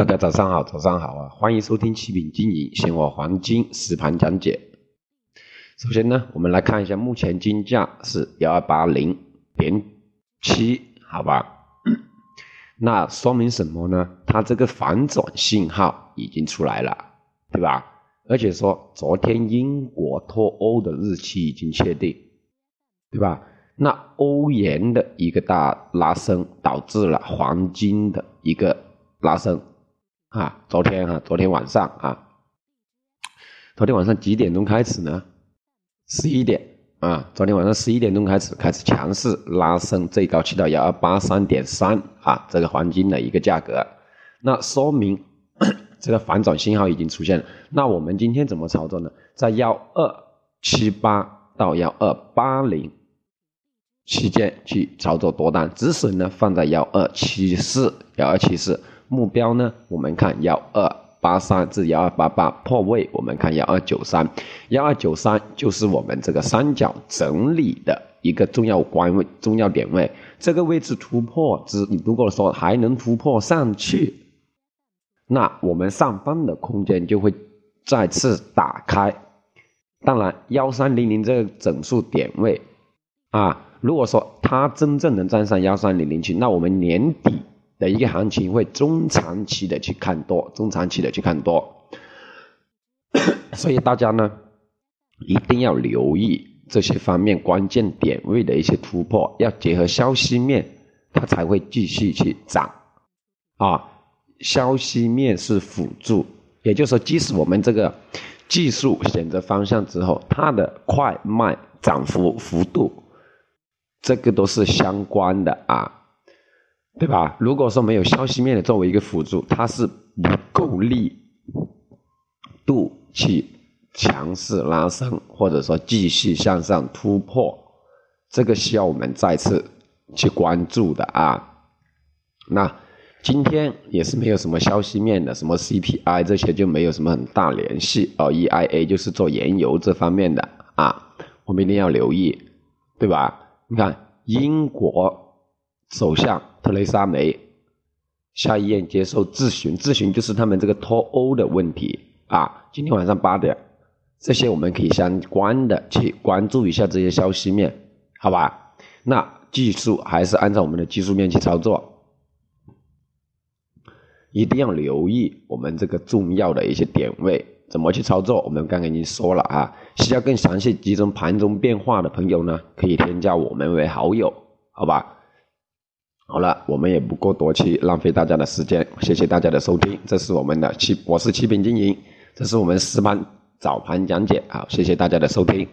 大家早上好，早上好啊！欢迎收听七品经营现货黄金实盘讲解。首先呢，我们来看一下目前金价是幺二八零点七，好吧？那说明什么呢？它这个反转信号已经出来了，对吧？而且说昨天英国脱欧的日期已经确定，对吧？那欧元的一个大拉升，导致了黄金的一个拉升。啊，昨天哈，昨天晚上啊，昨天晚上几点钟开始呢？十一点啊，昨天晚上十一点钟开始开始强势拉升，最高去到幺二八三点三啊，这个黄金的一个价格，那说明 这个反转信号已经出现了。那我们今天怎么操作呢？在幺二七八到幺二八零期间去操作多单，止损呢放在幺二七四，幺二七四。目标呢？我们看幺二八三至幺二八八破位，我们看幺二九三，幺二九三就是我们这个三角整理的一个重要关位、重要点位。这个位置突破之，你如果说还能突破上去，那我们上方的空间就会再次打开。当然，幺三零零这个整数点位啊，如果说它真正能站上幺三零零去，那我们年底。的一个行情会中长期的去看多，中长期的去看多，所以大家呢一定要留意这些方面关键点位的一些突破，要结合消息面，它才会继续去涨啊。消息面是辅助，也就是说，即使我们这个技术选择方向之后，它的快慢涨幅幅度，这个都是相关的啊。对吧？如果说没有消息面的作为一个辅助，它是不够力度去强势拉升，或者说继续向上突破，这个需要我们再次去关注的啊。那今天也是没有什么消息面的，什么 CPI 这些就没有什么很大联系哦。EIA 就是做原油这方面的啊，我们一定要留意，对吧？你看英国。首相特蕾莎梅下医院接受质询，质询就是他们这个脱欧的问题啊。今天晚上八点，这些我们可以相关的去关注一下这些消息面，好吧？那技术还是按照我们的技术面去操作，一定要留意我们这个重要的一些点位怎么去操作。我们刚刚已经说了啊，需要更详细集中盘中变化的朋友呢，可以添加我们为好友，好吧？好了，我们也不过多去浪费大家的时间，谢谢大家的收听。这是我们的七，我是七品经营，这是我们四班早盘讲解。好，谢谢大家的收听。